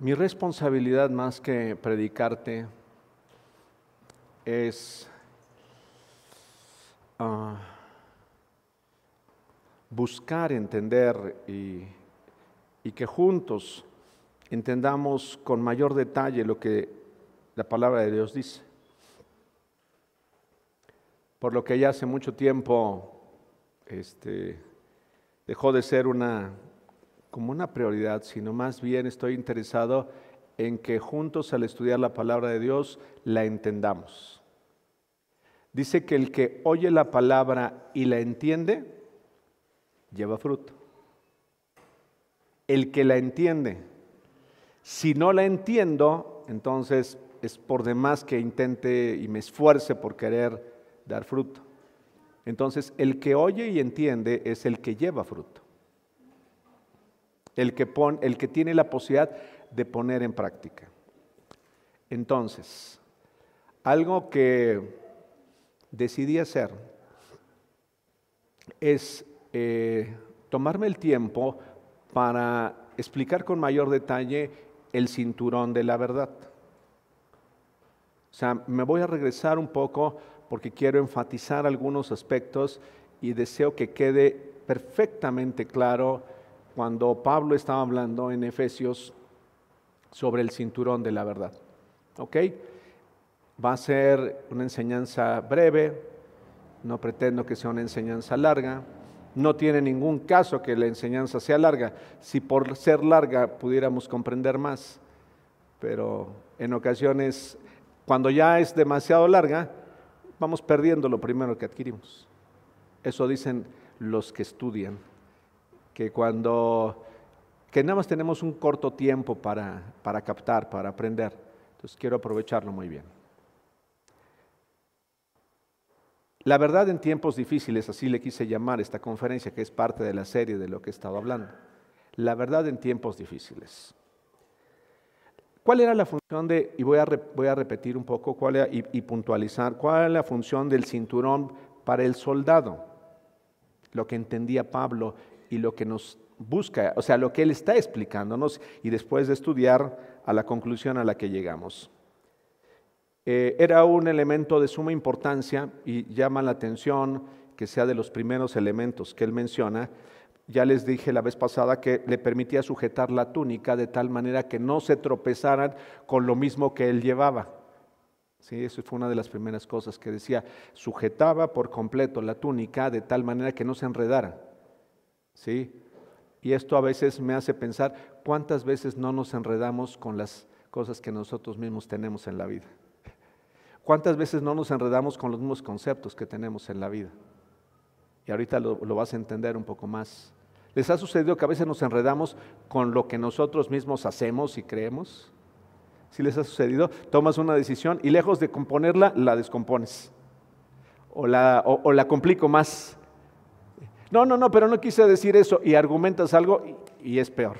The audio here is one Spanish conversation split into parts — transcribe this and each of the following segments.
Mi responsabilidad más que predicarte es ah, buscar entender y, y que juntos entendamos con mayor detalle lo que la palabra de Dios dice. Por lo que ya hace mucho tiempo este, dejó de ser una como una prioridad, sino más bien estoy interesado en que juntos al estudiar la palabra de Dios la entendamos. Dice que el que oye la palabra y la entiende, lleva fruto. El que la entiende, si no la entiendo, entonces es por demás que intente y me esfuerce por querer dar fruto. Entonces, el que oye y entiende es el que lleva fruto. El que, el que tiene la posibilidad de poner en práctica. Entonces, algo que decidí hacer es eh, tomarme el tiempo para explicar con mayor detalle el cinturón de la verdad. O sea, me voy a regresar un poco porque quiero enfatizar algunos aspectos y deseo que quede perfectamente claro cuando Pablo estaba hablando en Efesios sobre el cinturón de la verdad. ¿Ok? Va a ser una enseñanza breve, no pretendo que sea una enseñanza larga, no tiene ningún caso que la enseñanza sea larga, si por ser larga pudiéramos comprender más, pero en ocasiones, cuando ya es demasiado larga, vamos perdiendo lo primero que adquirimos. Eso dicen los que estudian, que cuando, que nada más tenemos un corto tiempo para, para captar, para aprender. Entonces quiero aprovecharlo muy bien. La verdad en tiempos difíciles, así le quise llamar esta conferencia, que es parte de la serie de lo que he estado hablando. La verdad en tiempos difíciles. ¿Cuál era la función de, y voy a, voy a repetir un poco cuál y, y, puntualizar, cuál era la función del cinturón para el soldado? Lo que entendía Pablo y lo que nos busca, o sea, lo que él está explicándonos y después de estudiar a la conclusión a la que llegamos. Eh, era un elemento de suma importancia y llama la atención que sea de los primeros elementos que él menciona, ya les dije la vez pasada que le permitía sujetar la túnica de tal manera que no se tropezaran con lo mismo que él llevaba. Sí, eso fue una de las primeras cosas que decía, sujetaba por completo la túnica de tal manera que no se enredara. ¿Sí? Y esto a veces me hace pensar cuántas veces no nos enredamos con las cosas que nosotros mismos tenemos en la vida. ¿Cuántas veces no nos enredamos con los mismos conceptos que tenemos en la vida? Y ahorita lo, lo vas a entender un poco más. ¿Les ha sucedido que a veces nos enredamos con lo que nosotros mismos hacemos y creemos? Si les ha sucedido, tomas una decisión y lejos de componerla, la descompones. O la, o, la complico más. No, no, no, pero no quise decir eso y argumentas algo y, es peor.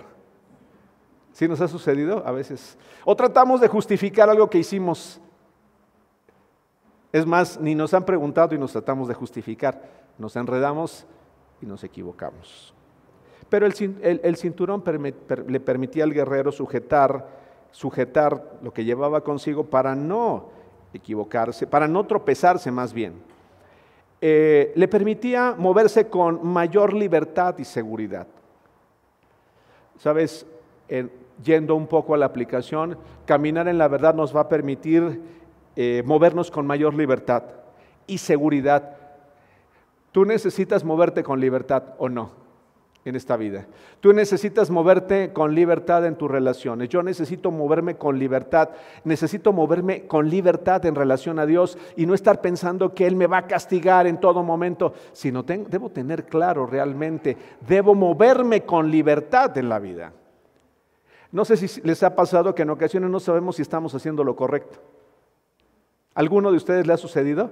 ¿Sí nos ha sucedido a veces? O tratamos de justificar algo que hicimos. Es más, ni nos han preguntado y nos tratamos de justificar. Nos enredamos y nos equivocamos. Pero el, cinturón le permitía al guerrero sujetar, sujetar lo que llevaba consigo para no equivocarse, para no tropezarse más bien. Eh, le permitía moverse con mayor libertad y seguridad. Sabes, yendo un poco a la aplicación, caminar en la verdad nos va a permitir eh, movernos con mayor libertad y seguridad. Tú necesitas moverte con libertad o no en esta vida. Tú necesitas moverte con libertad en tus relaciones. Yo necesito moverme con libertad. Necesito moverme con libertad en relación a Dios y no estar pensando que Él me va a castigar en todo momento, sino debo tener claro realmente, debo moverme con libertad en la vida. No sé si les ha pasado que en ocasiones no sabemos si estamos haciendo lo correcto. ¿Alguno de ustedes le ha sucedido?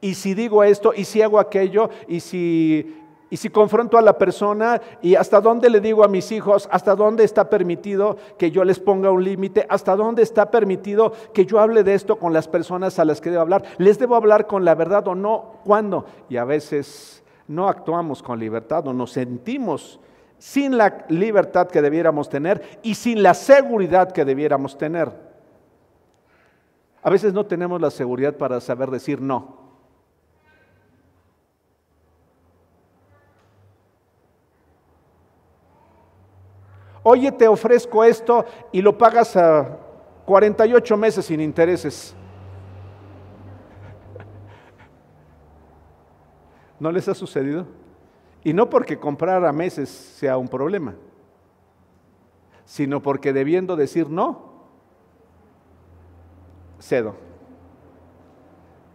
Y si digo esto, y si hago aquello, y si y si confronto a la persona y hasta dónde le digo a mis hijos, hasta dónde está permitido que yo les ponga un límite, hasta dónde está permitido que yo hable de esto con las personas a las que debo hablar, les debo hablar con la verdad o no, ¿cuándo? Y a veces no actuamos con libertad o nos sentimos sin la libertad que debiéramos tener y sin la seguridad que debiéramos tener. A veces no tenemos la seguridad para saber decir no. Oye, te ofrezco esto y lo pagas a 48 meses sin intereses. ¿No les ha sucedido? Y no porque comprar a meses sea un problema, sino porque debiendo decir no, cedo.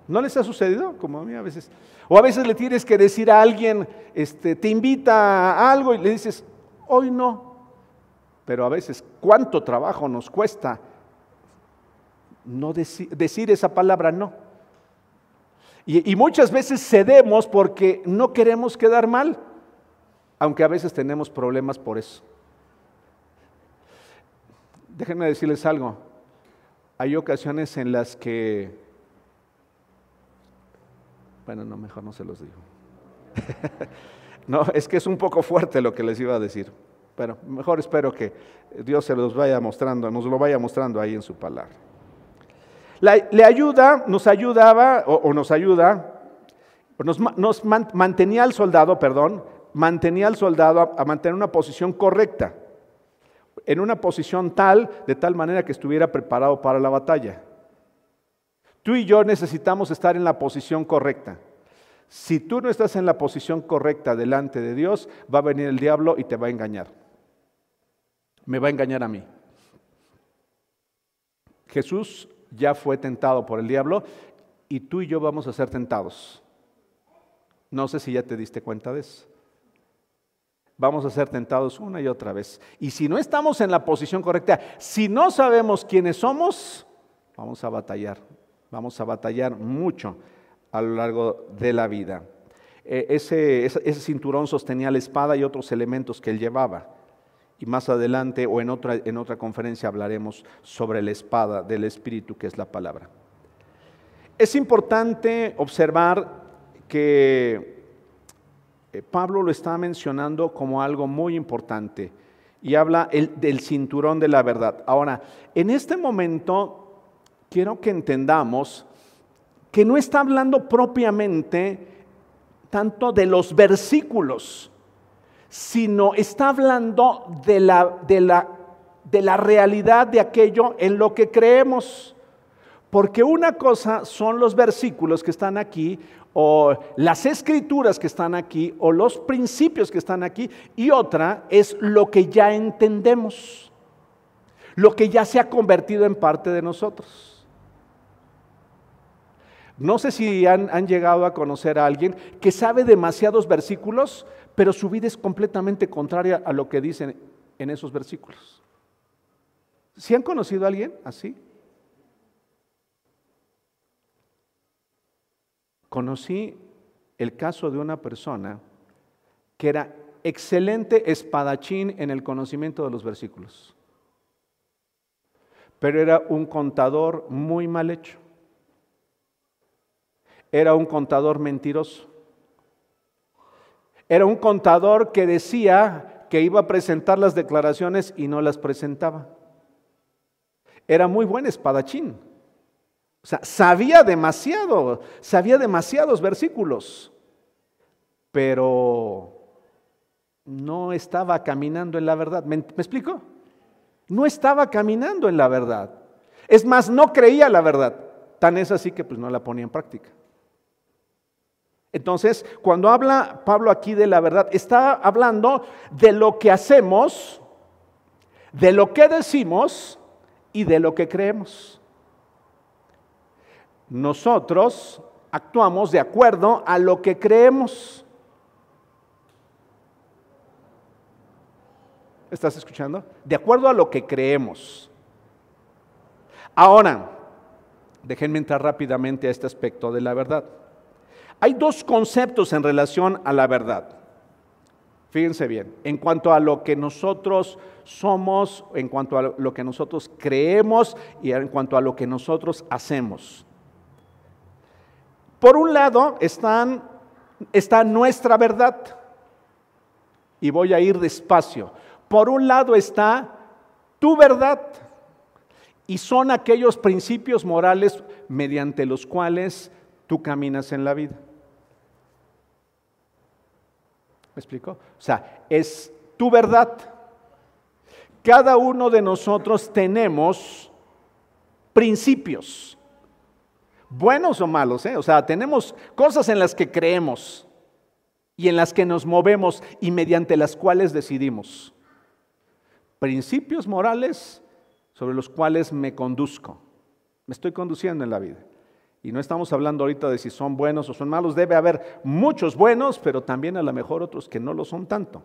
¿No les ha sucedido? Como a mí a veces. O a veces le tienes que decir a alguien, este, te invita a algo y le dices, hoy no. Pero a veces, ¿cuánto trabajo nos cuesta no decir esa palabra no? Y, muchas veces cedemos porque no queremos quedar mal, aunque a veces tenemos problemas por eso. Déjenme decirles algo. Hay ocasiones en las que, bueno, no, mejor no se los digo. no, es que es un poco fuerte lo que les iba a decir. Pero mejor espero que Dios se los vaya mostrando, nos lo vaya mostrando ahí en su palabra le ayuda, nos ayudaba, o, nos ayuda, nos, nos, mantenía al soldado, perdón, mantenía al soldado a, a mantener una posición correcta, en una posición tal, de tal manera que estuviera preparado para la batalla. Tú y yo necesitamos estar en la posición correcta. Si tú no estás en la posición correcta delante de Dios, va a venir el diablo y te va a engañar. Me va a engañar a mí. Jesús ya fue tentado por el diablo y tú y yo vamos a ser tentados. No sé si ya te diste cuenta de eso. Vamos a ser tentados una y otra vez. Y si no estamos en la posición correcta, si no sabemos quiénes somos, vamos a batallar. Vamos a batallar mucho a lo largo de la vida. E, ese, ese cinturón sostenía la espada y otros elementos que él llevaba y más adelante o en otra, en otra conferencia hablaremos sobre la espada del Espíritu, que es la palabra. Es importante observar que eh, Pablo lo está mencionando como algo muy importante y habla del cinturón de la verdad. Ahora, en este momento quiero que entendamos que no está hablando propiamente tanto de los versículos, sino está hablando de la, de la, de la realidad de aquello en lo que creemos. Porque una cosa son los versículos que están aquí, o las escrituras que están aquí, o los principios que están aquí, y otra es lo que ya entendemos, lo que ya se ha convertido en parte de nosotros. No sé si han, han llegado a conocer a alguien que sabe demasiados versículos, pero su vida es completamente contraria a lo que dicen en esos versículos. ¿Si han conocido a alguien así? Conocí el caso de una persona que era excelente espadachín en el conocimiento de los versículos, pero era un contador muy mal hecho, era un contador mentiroso era un contador que decía que iba a presentar las declaraciones y no las presentaba. Era muy buen espadachín. O sea, sabía demasiado, sabía demasiados versículos, pero no estaba caminando en la verdad. ¿Me, ¿Me, explico? No estaba caminando en la verdad. Es más, no creía la verdad. Tan es así que pues no la ponía en práctica. Entonces, cuando habla Pablo aquí de la verdad, está hablando de lo que hacemos, de lo que decimos y de lo que creemos. Nosotros actuamos de acuerdo a lo que creemos. ¿Estás escuchando? De acuerdo a lo que creemos. Ahora, déjenme entrar rápidamente a este aspecto de la verdad. Hay dos conceptos en relación a la verdad. Fíjense bien, en cuanto a lo que nosotros somos, en cuanto a lo que nosotros creemos y en cuanto a lo que nosotros hacemos. Por un lado está nuestra verdad y voy a ir despacio. Por un lado está tu verdad y son aquellos principios morales mediante los cuales tú caminas en la vida. ¿Me explico? O sea, es tu verdad. Cada uno de nosotros tenemos principios, buenos o malos, ¿eh? o sea, tenemos cosas en las que creemos y en las que nos movemos y mediante las cuales decidimos. Principios morales sobre los cuales me conduzco. Me estoy conduciendo en la vida. Y no estamos hablando ahorita de si son buenos o son malos. Debe haber muchos buenos, pero también a lo mejor otros que no lo son tanto.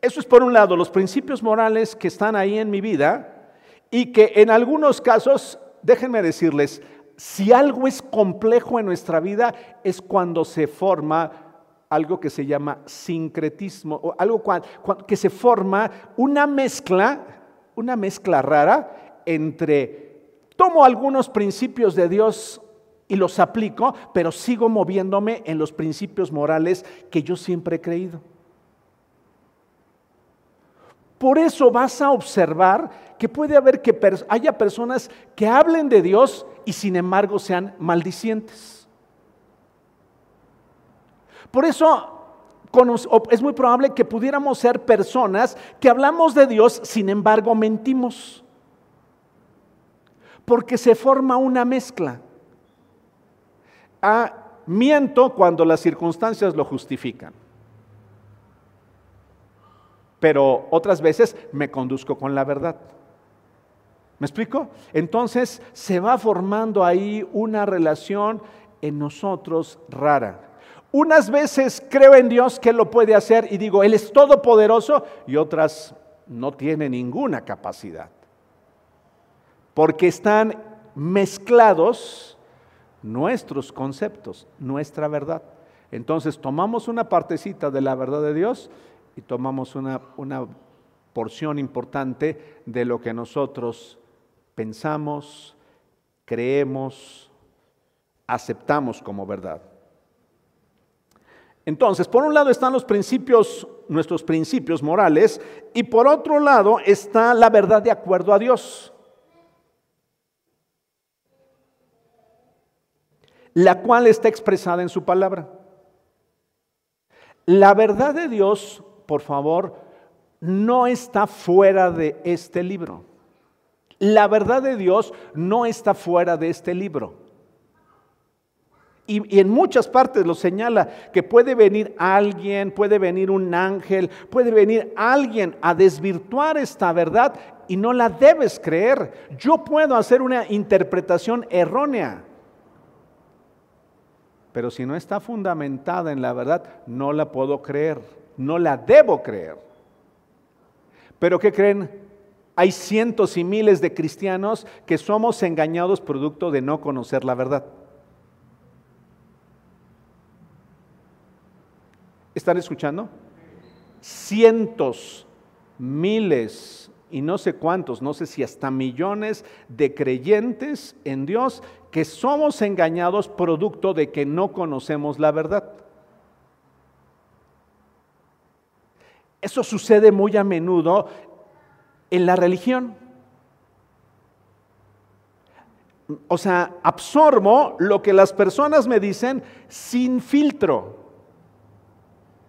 Eso es por un lado, los principios morales que están ahí en mi vida y que en algunos casos, déjenme decirles, si algo es complejo en nuestra vida es cuando se forma algo que se llama sincretismo, o algo que se forma una mezcla, una mezcla rara entre tomo algunos principios de Dios y los aplico, pero sigo moviéndome en los principios morales que yo siempre he creído. Por eso vas a observar que puede haber que haya personas que hablen de Dios y sin embargo sean maldicientes. Por eso es muy probable que pudiéramos ser personas que hablamos de Dios, sin embargo mentimos. Porque se forma una mezcla. Ah, miento cuando las circunstancias lo justifican pero otras veces me conduzco con la verdad. ¿Me explico? Entonces se va formando ahí una relación en nosotros rara. Unas veces creo en Dios que lo puede hacer y digo, Él es todopoderoso y otras no tiene ninguna capacidad. Porque están mezclados nuestros conceptos, nuestra verdad. Entonces tomamos una partecita de la verdad de Dios y tomamos una, una porción importante de lo que nosotros pensamos, creemos, aceptamos como verdad. Entonces, por un lado están los principios, nuestros principios morales, y por otro lado está la verdad de acuerdo a Dios. La cual está expresada en su palabra. La verdad de Dios por favor, no está fuera de este libro. La verdad de Dios no está fuera de este libro. Y, en muchas partes lo señala que puede venir alguien, puede venir un ángel, puede venir alguien a desvirtuar esta verdad y no la debes creer. Yo puedo hacer una interpretación errónea. Pero si no está fundamentada en la verdad, no la puedo creer no la debo creer. Pero ¿qué creen? Hay cientos y miles de cristianos que somos engañados producto de no conocer la verdad. ¿Están escuchando? Cientos, miles y no sé cuántos, no sé si hasta millones de creyentes en Dios que somos engañados producto de que no conocemos la verdad. Eso sucede muy a menudo en la religión. O sea, absorbo lo que las personas me dicen sin filtro,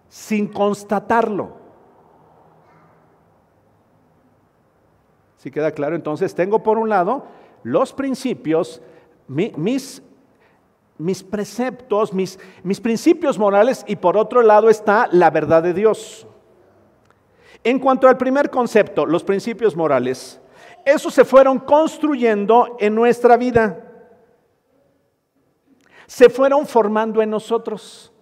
sin constatarlo. ¿Sí queda claro? Entonces tengo por un lado los principios, mis, mis preceptos, mis, mis principios morales y por otro lado está la verdad de Dios. En cuanto al primer concepto, los principios morales, esos se fueron construyendo en nuestra vida. Se fueron formando en nosotros.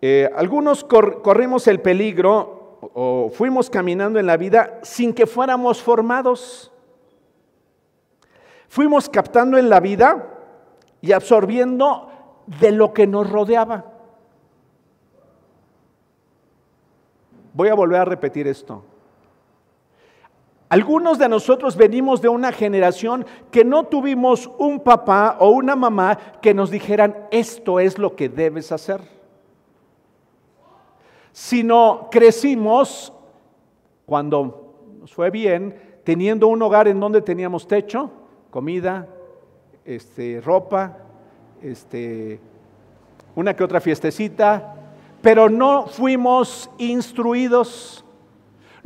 Eh, algunos corrimos el peligro o fuimos caminando en la vida sin que fuéramos formados. Fuimos captando en la vida y absorbiendo de lo que nos rodeaba. Voy a volver a repetir esto. Algunos de nosotros venimos de una generación que no tuvimos un papá o una mamá que nos dijeran, esto es lo que debes hacer. Sino crecimos cuando nos fue bien, teniendo un hogar en donde teníamos techo, comida, este, ropa, este, una que otra fiestecita, pero no fuimos instruidos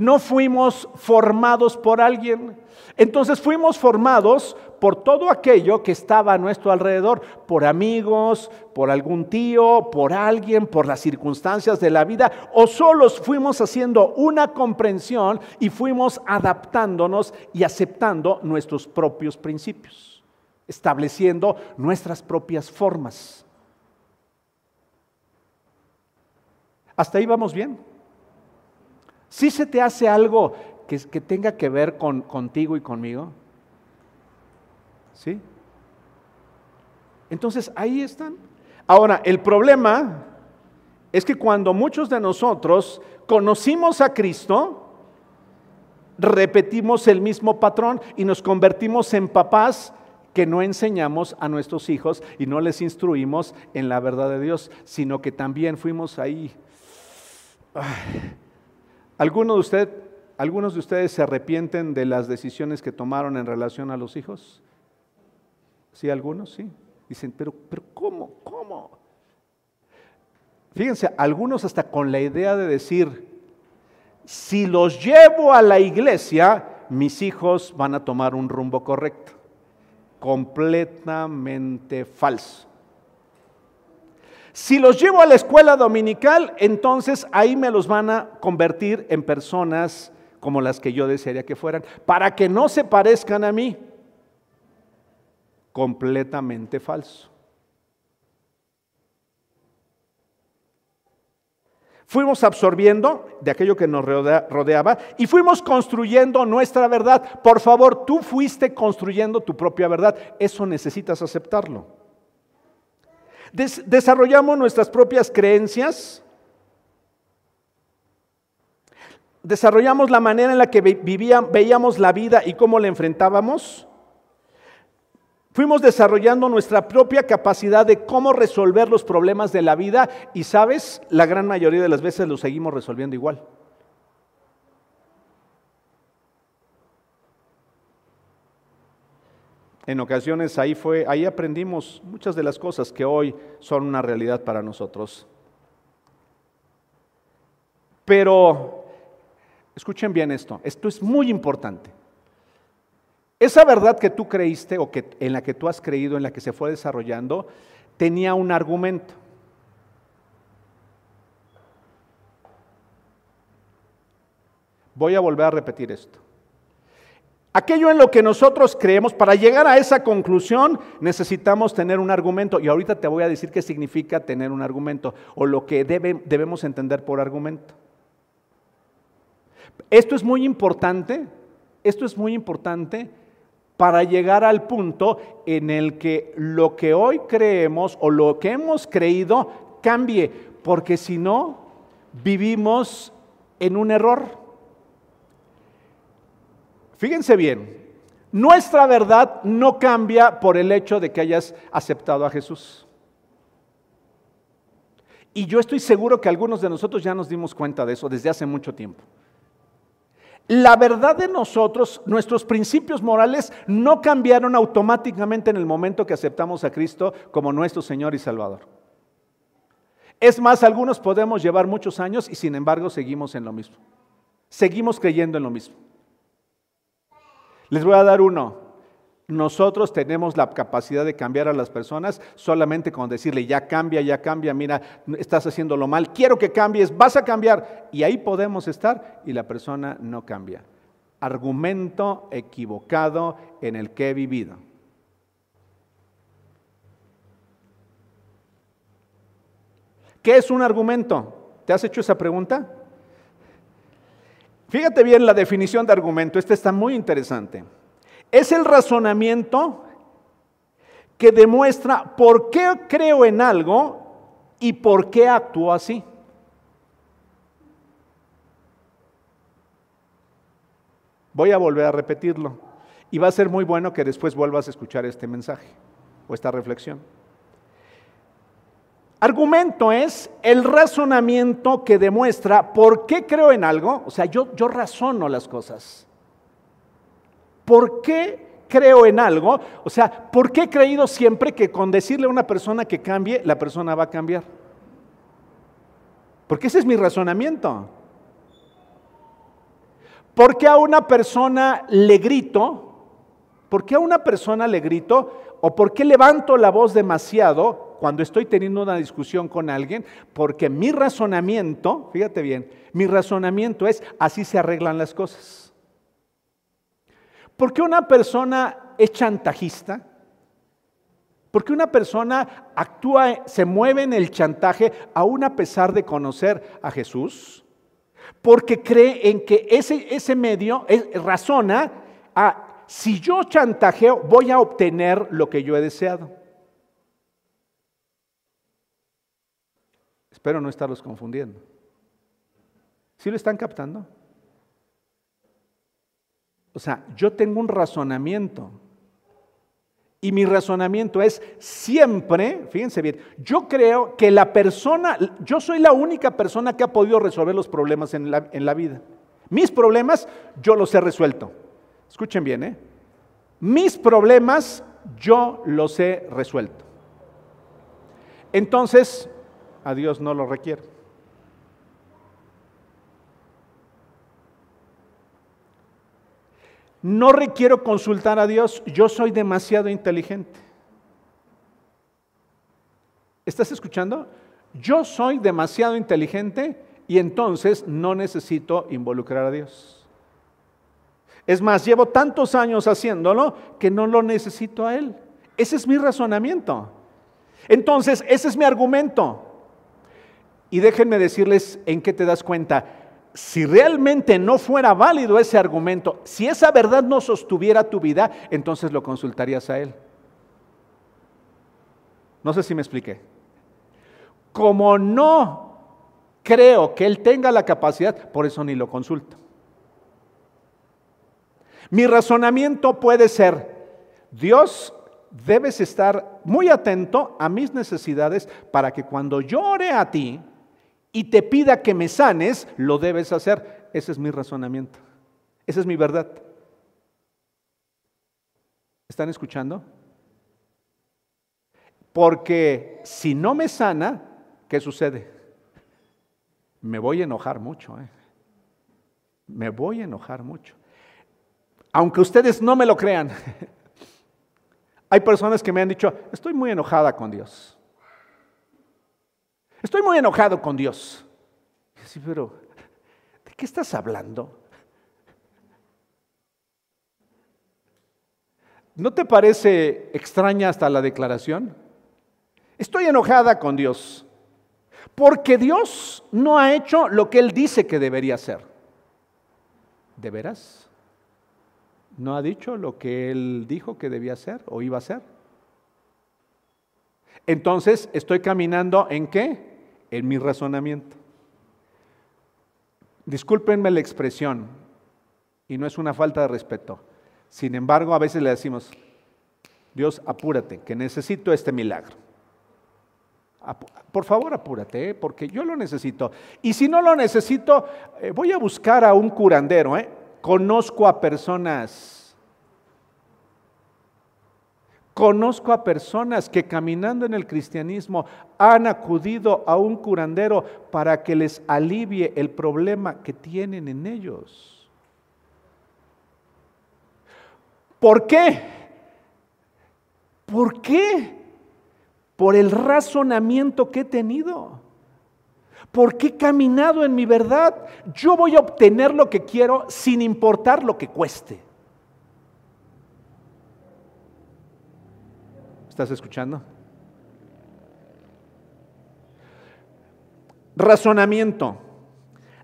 no fuimos formados por alguien. Entonces fuimos formados por todo aquello que estaba a nuestro alrededor, por amigos, por algún tío, por alguien, por las circunstancias de la vida, o solos fuimos haciendo una comprensión y fuimos adaptándonos y aceptando nuestros propios principios, estableciendo nuestras propias formas. ¿Hasta ahí vamos bien? ¿Sí se te hace algo que, que tenga que ver con, contigo y conmigo? ¿Sí? Entonces ahí están. Ahora, el problema es que cuando muchos de nosotros conocimos a Cristo, repetimos el mismo patrón y nos convertimos en papás que no enseñamos a nuestros hijos y no les instruimos en la verdad de Dios, sino que también fuimos ahí. ¿Algunos de, ¿Algunos de ustedes se arrepienten de las decisiones que tomaron en relación a los hijos? Sí, algunos, sí. Dicen, pero, pero ¿cómo? ¿Cómo? Fíjense, algunos hasta con la idea de decir, si los llevo a la iglesia, mis hijos van a tomar un rumbo correcto. Completamente falso. Si los llevo a la escuela dominical, entonces ahí me los van a convertir en personas como las que yo desearía que fueran, para que no se parezcan a mí. Completamente falso. Fuimos absorbiendo de aquello que nos rodeaba y fuimos construyendo nuestra verdad. Por favor, tú fuiste construyendo tu propia verdad. Eso necesitas aceptarlo desarrollamos nuestras propias creencias, desarrollamos la manera en la que veíamos la vida y cómo la enfrentábamos. Fuimos desarrollando nuestra propia capacidad de cómo resolver los problemas de la vida y, sabes, la gran mayoría de las veces los seguimos resolviendo igual. En ocasiones ahí fue, ahí aprendimos muchas de las cosas que hoy son una realidad para nosotros. Pero escuchen bien esto, esto es muy importante. Esa verdad que tú creíste o que en la que tú has creído, en la que se fue desarrollando, tenía un argumento. Voy a volver a repetir esto. Aquello en lo que nosotros creemos, para llegar a esa conclusión necesitamos tener un argumento. Y ahorita te voy a decir qué significa tener un argumento o lo que debemos entender por argumento. Esto es muy importante, esto es muy importante para llegar al punto en el que lo que hoy creemos o lo que hemos creído cambie, porque si no, vivimos en un error. Fíjense bien, nuestra verdad no cambia por el hecho de que hayas aceptado a Jesús. Y yo estoy seguro que algunos de nosotros ya nos dimos cuenta de eso desde hace mucho tiempo. La verdad de nosotros, nuestros principios morales no cambiaron automáticamente en el momento que aceptamos a Cristo como nuestro Señor y Salvador. Es más, algunos podemos llevar muchos años y sin embargo seguimos en lo mismo. Seguimos creyendo en lo mismo. Les voy a dar uno. Nosotros tenemos la capacidad de cambiar a las personas solamente con decirle, ya cambia, ya cambia, mira, estás haciéndolo mal, quiero que cambies, vas a cambiar. Y ahí podemos estar y la persona no cambia. Argumento equivocado en el que he vivido. ¿Qué es un argumento? ¿Te has hecho esa pregunta? Fíjate bien la definición de argumento, este está muy interesante. Es el razonamiento que demuestra por qué creo en algo y por qué actúo así. Voy a volver a repetirlo. Y va a ser muy bueno que después vuelvas a escuchar este mensaje o esta reflexión. Argumento es el razonamiento que demuestra por qué creo en algo. O sea, yo, yo razono las cosas. ¿Por qué creo en algo? O sea, ¿por qué he creído siempre que con decirle a una persona que cambie, la persona va a cambiar? Porque ese es mi razonamiento. ¿Por qué a una persona le grito? ¿Por qué a una persona le grito? ¿O por qué levanto la voz demasiado cuando estoy teniendo una discusión con alguien? Porque mi razonamiento, fíjate bien, mi razonamiento es así se arreglan las cosas. ¿Por qué una persona es chantajista? ¿Por qué una persona actúa, se mueve en el chantaje aún a pesar de conocer a Jesús? Porque cree en que ese, ese medio razona a, si yo chantajeo, voy a obtener lo que yo he deseado. Espero no estarlos confundiendo. ¿Sí lo están captando? O sea, yo tengo un razonamiento. Y mi razonamiento es siempre, fíjense bien, yo creo que la persona, yo soy la única persona que ha podido resolver los problemas en la, en la vida. Mis problemas yo los he resuelto. Escuchen bien, ¿eh? Mis problemas yo los he resuelto. Entonces, a Dios no lo requiere. No requiero consultar a Dios, yo soy demasiado inteligente. ¿Estás escuchando? Yo soy demasiado inteligente y entonces no necesito involucrar a Dios. Es más, llevo tantos años haciéndolo que no lo necesito a Él. Ese es mi razonamiento. Entonces, ese es mi argumento. Y déjenme decirles en qué te das cuenta si realmente no fuera válido ese argumento, si esa verdad no sostuviera tu vida, entonces lo consultarías a Él. No sé si me expliqué. Como no creo que Él tenga la capacidad, por eso ni lo consulto. Mi razonamiento puede ser, Dios, debes estar muy atento a mis necesidades para que cuando yo ore a ti, y te pida que me sanes, lo debes hacer. Ese es mi razonamiento. Esa es mi verdad. ¿Están escuchando? Porque si no me sana, ¿qué sucede? Me voy a enojar mucho. ¿eh? Me voy a enojar mucho. Aunque ustedes no me lo crean. Hay personas que me han dicho, estoy muy enojada con Dios. Estoy muy enojado con Dios. Sí, pero ¿de qué estás hablando? ¿No te parece extraña hasta la declaración? Estoy enojada con Dios porque Dios no ha hecho lo que Él dice que debería hacer. ¿De veras? ¿No ha dicho lo que Él dijo que debía hacer o iba a hacer? Entonces, ¿estoy caminando en qué? En mi razonamiento. Discúlpenme la expresión, y no es una falta de respeto. Sin embargo, a veces le decimos, Dios, apúrate, que necesito este milagro. Por favor, apúrate, ¿eh? porque yo lo necesito. Y si no lo necesito, eh, voy a buscar a un curandero. ¿eh? Conozco a personas Conozco a personas que caminando en el cristianismo han acudido a un curandero para que les alivie el problema que tienen en ellos. ¿Por qué? ¿Por qué? Por el razonamiento que he tenido. Porque he caminado en mi verdad. Yo voy a obtener lo que quiero sin importar lo que cueste. ¿Estás escuchando? Razonamiento.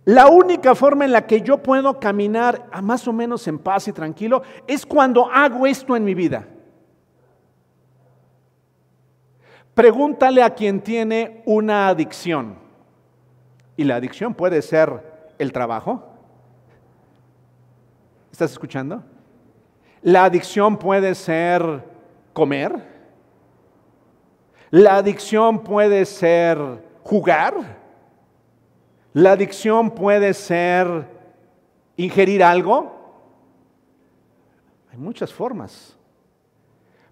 La única forma en la que yo puedo caminar a más o menos en paz y tranquilo es cuando hago esto en mi vida. Pregúntale a quien tiene una adicción. Y la adicción puede ser el trabajo. ¿Estás escuchando? La adicción puede ser comer. La adicción puede ser jugar. La adicción puede ser ingerir algo. Hay muchas formas.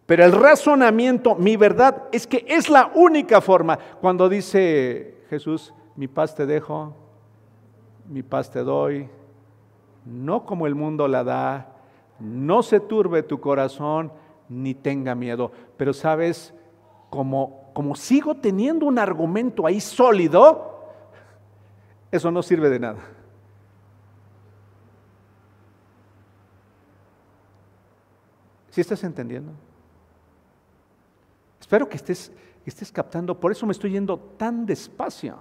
Pero el razonamiento, mi verdad, es que es la única forma. Cuando dice Jesús, mi paz te dejo, mi paz te doy, no como el mundo la da, no se turbe tu corazón, ni tenga miedo. Pero sabes, como, como sigo teniendo un argumento ahí sólido, eso no sirve de nada. ¿Sí estás entendiendo? Espero que estés, estés captando, por eso me estoy yendo tan despacio.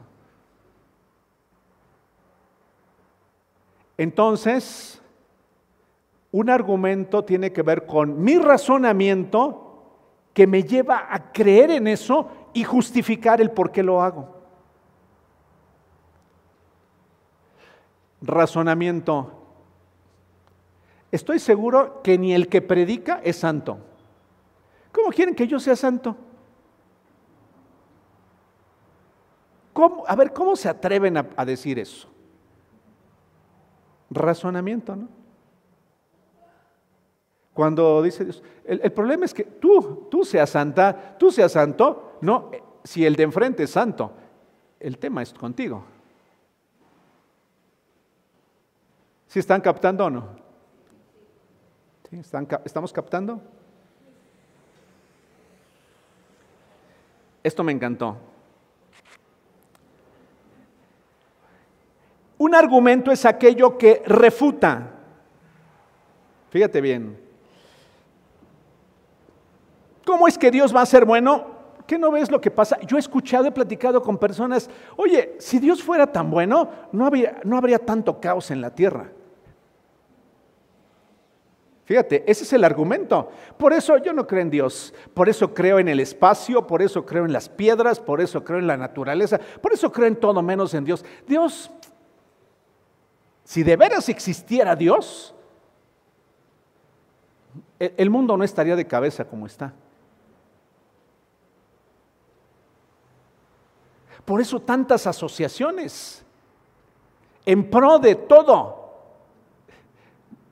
Entonces, un argumento tiene que ver con mi razonamiento que me lleva a creer en eso y justificar el por qué lo hago. Razonamiento. Estoy seguro que ni el que predica es santo. ¿Cómo quieren que yo sea santo? A ver, ¿cómo se atreven a, a decir eso? Razonamiento, ¿no? Cuando dice Dios, el, problema es que tú, tú seas santa, tú seas santo, no, si el de enfrente es santo, el tema es contigo. ¿Sí están captando o no? ¿Sí están, ¿Estamos captando? Esto me encantó. Un argumento es aquello que refuta. Fíjate bien, ¿Cómo es que Dios va a ser bueno? ¿Qué no ves lo que pasa? Yo he escuchado, he platicado con personas, oye, si Dios fuera tan bueno, no, no habría tanto caos en la tierra. Fíjate, ese es el argumento. Por eso yo no creo en Dios. Por eso creo en el espacio, por eso creo en las piedras, por eso creo en la naturaleza, por eso creo en todo menos en Dios. Dios, si de veras existiera Dios, el mundo no estaría de cabeza como está. Por eso tantas asociaciones en pro de todo.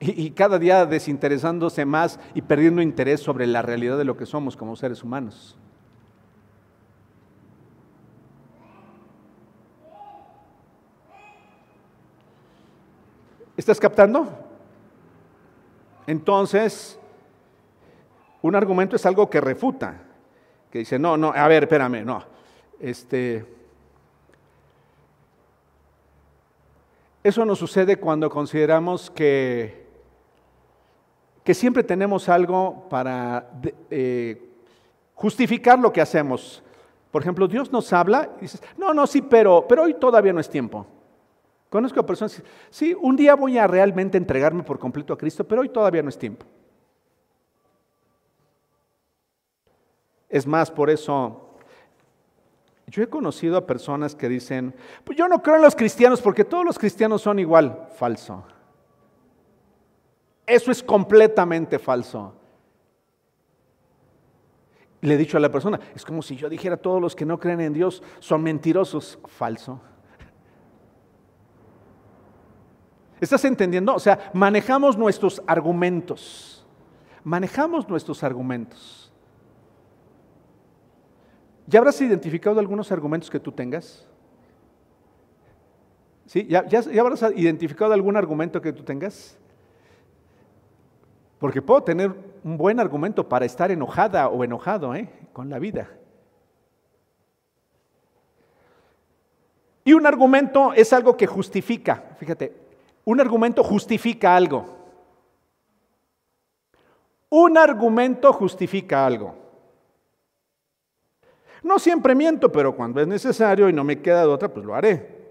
Y, cada día desinteresándose más y perdiendo interés sobre la realidad de lo que somos como seres humanos. ¿Estás captando? Entonces, un argumento es algo que refuta, que dice, no, no, a ver, espérame, no. Este, Eso nos sucede cuando consideramos que, que siempre tenemos algo para eh, justificar lo que hacemos. Por ejemplo, Dios nos habla y dices, no, no, sí, pero, pero hoy todavía no es tiempo. Conozco a personas que sí, un día voy a realmente entregarme por completo a Cristo, pero hoy todavía no es tiempo. Es más, por eso yo he conocido a personas que dicen, pues yo no creo en los cristianos porque todos los cristianos son igual. Falso. Eso es completamente falso. Le he dicho a la persona, es como si yo dijera todos los que no creen en Dios son mentirosos. Falso. ¿Estás entendiendo? O sea, manejamos nuestros argumentos. Manejamos nuestros argumentos. ¿Ya habrás identificado algunos argumentos que tú tengas? ¿Sí? ¿Ya, habrás identificado algún argumento que tú tengas? Porque puedo tener un buen argumento para estar enojada o enojado ¿eh? con la vida. Y un argumento es algo que justifica, fíjate, un argumento justifica algo. Un argumento justifica algo. No siempre miento, pero cuando es necesario y no me queda de otra, pues lo haré.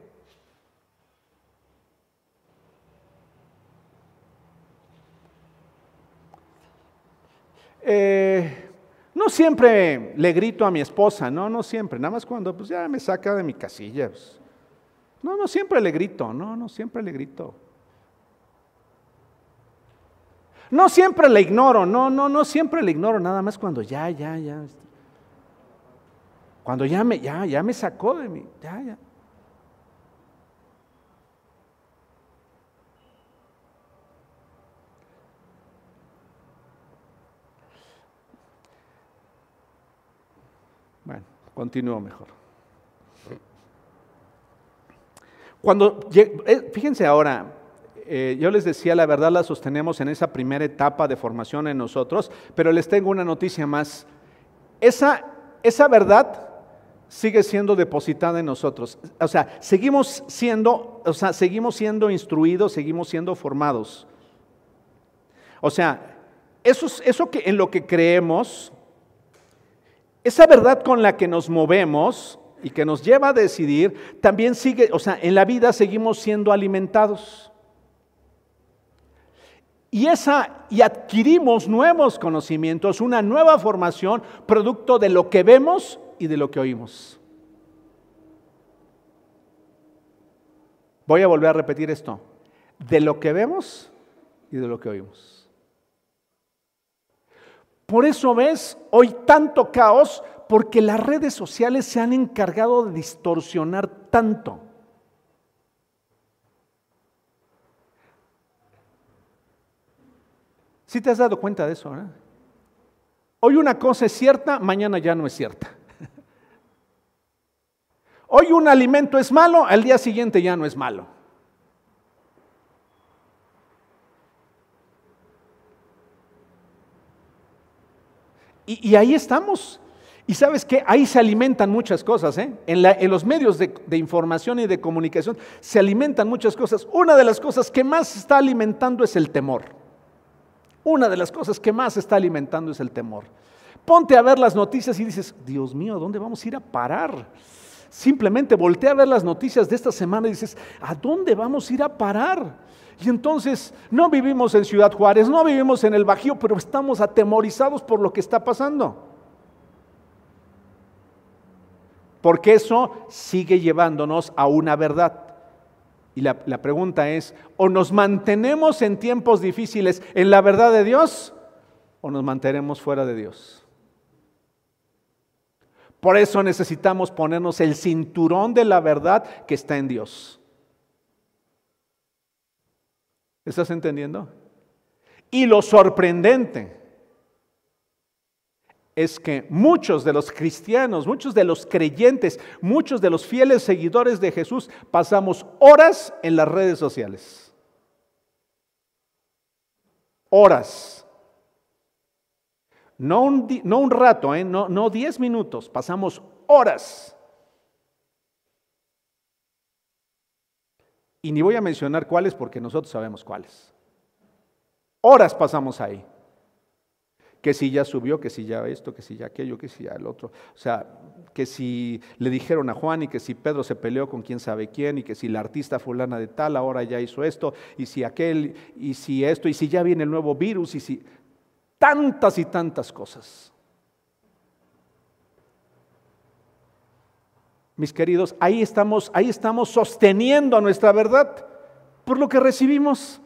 Eh, no siempre le grito a mi esposa, no, no siempre, nada más cuando pues ya me saca de mi casilla. Pues. No, no siempre le grito, no, no siempre le grito. No siempre la ignoro, no, no, no siempre la ignoro, nada más cuando ya, ya, ya. Cuando ya me, ya, ya me sacó de mí, ya, ya. Bueno, continúo mejor. Cuando, eh, fíjense ahora, eh, yo les decía, la verdad la sostenemos en esa primera etapa de formación en nosotros, pero les tengo una noticia más. Esa, esa verdad sigue siendo depositada en nosotros. O sea, seguimos siendo, o sea, seguimos siendo instruidos, seguimos siendo formados. O sea, eso, eso que en lo que creemos, esa verdad con la que nos movemos y que nos lleva a decidir, también sigue, o sea, en la vida seguimos siendo alimentados. Y, esa, y adquirimos nuevos conocimientos, una nueva formación, producto de lo que vemos y de lo que oímos. Voy a volver a repetir esto. De lo que vemos y de lo que oímos. Por eso ves hoy tanto caos, porque las redes sociales se han encargado de distorsionar tanto. Si te has dado cuenta de eso? Hoy una cosa es cierta, mañana ya no es cierta. Hoy un alimento es malo, al día siguiente ya no es malo. Y, ahí estamos. Y sabes que ahí se alimentan muchas cosas, ¿eh? en, los medios de, información y de comunicación se alimentan muchas cosas. Una de las cosas que más está alimentando es el temor. Una de las cosas que más está alimentando es el temor. Ponte a ver las noticias y dices, Dios mío, ¿dónde vamos a ir a parar? Simplemente voltea a ver las noticias de esta semana y dices, ¿a dónde vamos a ir a parar? Y entonces no vivimos en Ciudad Juárez, no vivimos en el Bajío, pero estamos atemorizados por lo que está pasando. Porque eso sigue llevándonos a una verdad. Y la, pregunta es, ¿o nos mantenemos en tiempos difíciles en la verdad de Dios o nos mantenemos fuera de Dios? Por eso necesitamos ponernos el cinturón de la verdad que está en Dios. ¿Estás entendiendo? Y lo sorprendente es que muchos de los cristianos, muchos de los creyentes, muchos de los fieles seguidores de Jesús pasamos horas en las redes sociales. Horas. No un, no un rato, ¿eh? no, no diez minutos, pasamos horas. Y ni voy a mencionar cuáles porque nosotros sabemos cuáles. Horas pasamos ahí que si ya subió, que si ya esto, que si ya aquello, que si ya el otro. O sea, que si le dijeron a Juan y que si Pedro se peleó con quién sabe quién y que si la artista fulana de tal ahora ya hizo esto y si aquel y si esto y si ya viene el nuevo virus y si tantas y tantas cosas. Mis queridos, ahí estamos, ahí estamos sosteniendo nuestra verdad por lo que recibimos,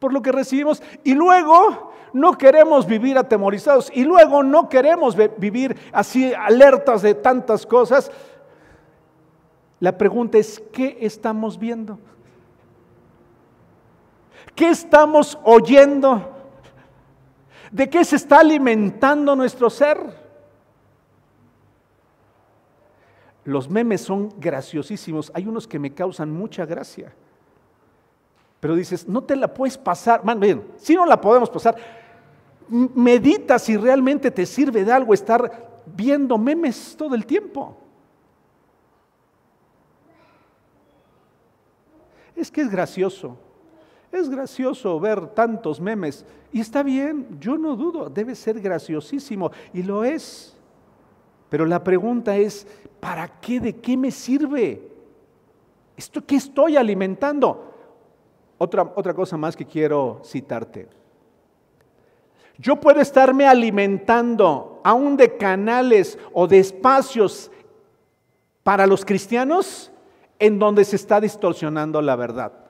por lo que recibimos y luego no queremos vivir atemorizados y luego no queremos vivir así alertas de tantas cosas. La pregunta es, ¿qué estamos viendo? ¿Qué estamos oyendo? ¿De qué se está alimentando nuestro ser? Los memes son graciosísimos. Hay unos que me causan mucha gracia. Pero dices, no te la puedes pasar. Man, bien, si no la podemos pasar, medita si realmente te sirve de algo estar viendo memes todo el tiempo. Es que es gracioso. Es gracioso ver tantos memes. Y está bien, yo no dudo, debe ser graciosísimo. Y lo es. Pero la pregunta es, ¿para qué? ¿De qué me sirve? ¿Esto qué estoy alimentando? Otra, otra cosa más que quiero citarte. Yo puedo estarme alimentando aún de canales o de espacios para los cristianos en donde se está distorsionando la verdad.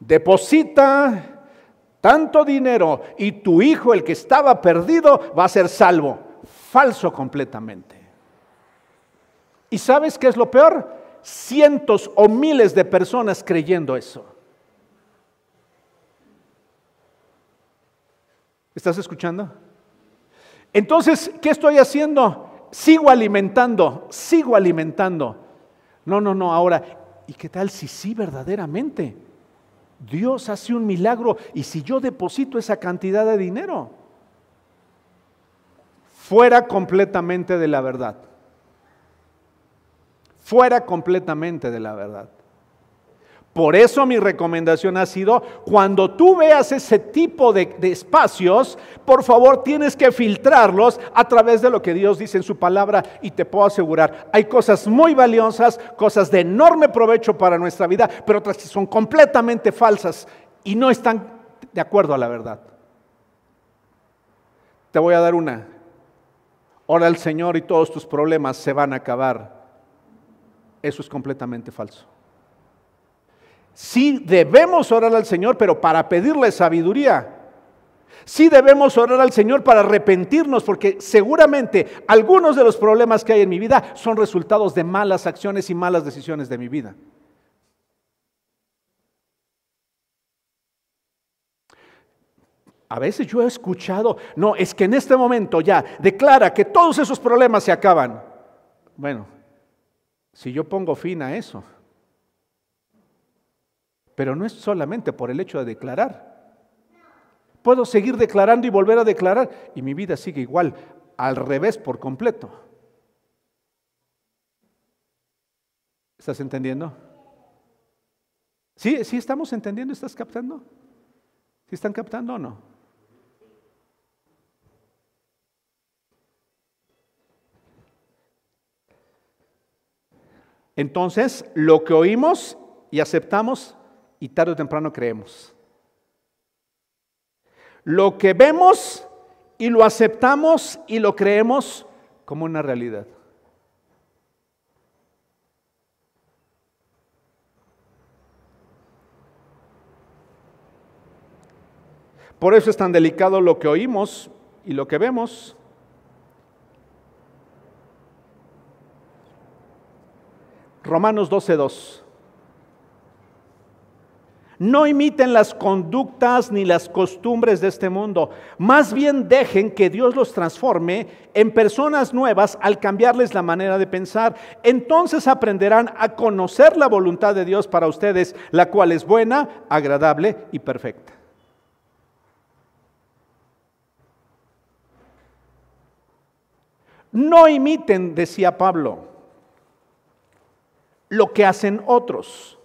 Deposita tanto dinero y tu hijo, el que estaba perdido, va a ser salvo. Falso completamente. ¿Y sabes qué es lo peor? Cientos o miles de personas creyendo eso. ¿Estás escuchando? Entonces, ¿qué estoy haciendo? Sigo alimentando, sigo alimentando. No, no, no, ahora, ¿y qué tal si sí verdaderamente? Dios hace un milagro y si yo deposito esa cantidad de dinero, fuera completamente de la verdad. Fuera completamente de la verdad. Por eso mi recomendación ha sido, cuando tú veas ese tipo de, espacios, por favor tienes que filtrarlos a través de lo que Dios dice en su palabra y te puedo asegurar, hay cosas muy valiosas, cosas de enorme provecho para nuestra vida, pero otras que son completamente falsas y no están de acuerdo a la verdad. Te voy a dar una. Ora al Señor y todos tus problemas se van a acabar. Eso es completamente falso. Sí debemos orar al Señor, pero para pedirle sabiduría. Sí debemos orar al Señor para arrepentirnos, porque seguramente algunos de los problemas que hay en mi vida son resultados de malas acciones y malas decisiones de mi vida. A veces yo he escuchado, no, es que en este momento ya declara que todos esos problemas se acaban. Bueno, si yo pongo fin a eso, pero no es solamente por el hecho de declarar. Puedo seguir declarando y volver a declarar y mi vida sigue igual, al revés por completo. ¿Estás entendiendo? ¿Sí, sí estamos entendiendo? ¿Estás captando? ¿Sí están captando o no? Entonces, lo que oímos y aceptamos y tarde o temprano creemos. Lo que vemos y lo aceptamos y lo creemos como una realidad. Por eso es tan delicado lo que oímos y lo que vemos. Romanos 12.2. No imiten las conductas ni las costumbres de este mundo. Más bien dejen que Dios los transforme en personas nuevas al cambiarles la manera de pensar. Entonces aprenderán a conocer la voluntad de Dios para ustedes, la cual es buena, agradable y perfecta. No imiten, decía Pablo, lo que hacen otros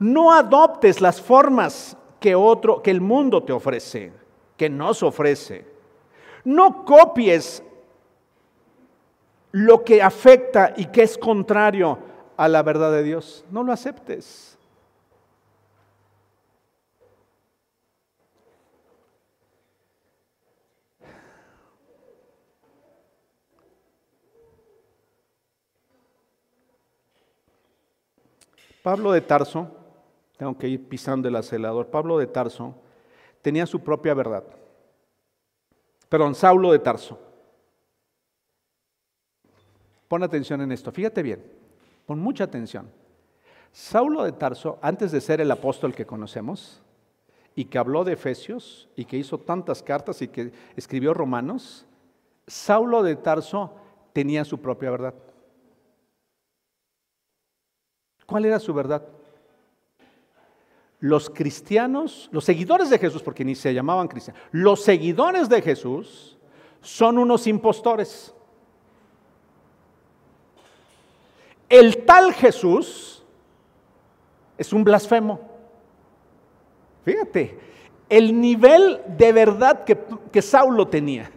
no adoptes las formas que otro, que el mundo te ofrece, que nos ofrece. No copies lo que afecta y que es contrario a la verdad de Dios. No lo aceptes. Pablo de Tarso tengo que ir pisando el acelerador. Pablo de Tarso tenía su propia verdad. Perdón, Saulo de Tarso. Pon atención en esto, fíjate bien, pon mucha atención. Saulo de Tarso, antes de ser el apóstol que conocemos, y que habló de Efesios, y que hizo tantas cartas y que escribió Romanos, Saulo de Tarso tenía su propia verdad. ¿Cuál era su verdad? Los cristianos, los seguidores de Jesús, porque ni se llamaban cristianos, los seguidores de Jesús son unos impostores. El tal Jesús es un blasfemo. Fíjate, el nivel de verdad que, que Saulo tenía.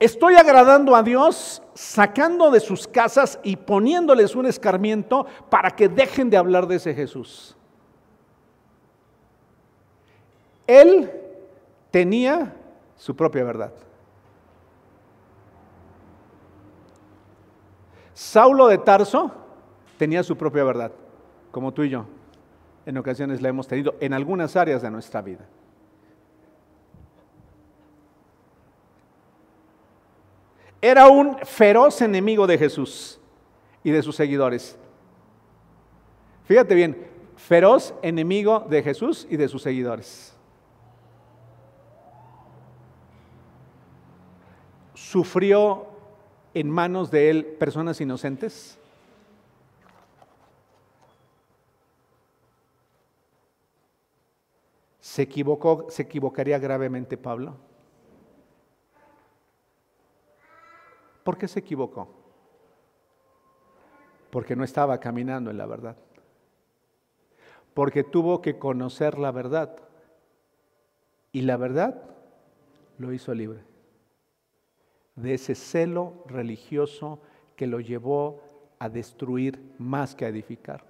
Estoy agradando a Dios sacando de sus casas y poniéndoles un escarmiento para que dejen de hablar de ese Jesús. Él tenía su propia verdad. Saulo de Tarso tenía su propia verdad. como tú y yo, en ocasiones la hemos tenido en algunas áreas de nuestra vida. Era un feroz enemigo de Jesús y de sus seguidores. Fíjate bien, feroz enemigo de Jesús y de sus seguidores. ¿Sufrió en manos de él personas inocentes? ¿Se equivocó, se equivocaría gravemente Pablo? ¿Por qué se equivocó? Porque no estaba caminando en la verdad. Porque tuvo que conocer la verdad. Y la verdad lo hizo libre de ese celo religioso que lo llevó a destruir más que a edificar.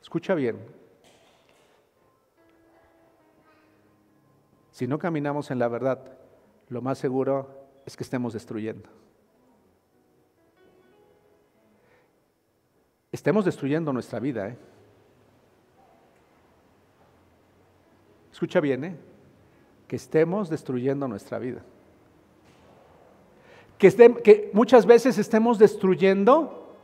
Escucha bien. Si no caminamos en la verdad, lo más seguro es que estemos destruyendo. Estemos destruyendo nuestra vida. ¿eh? Escucha bien, ¿eh? que estemos destruyendo nuestra vida. Que, que muchas veces estemos destruyendo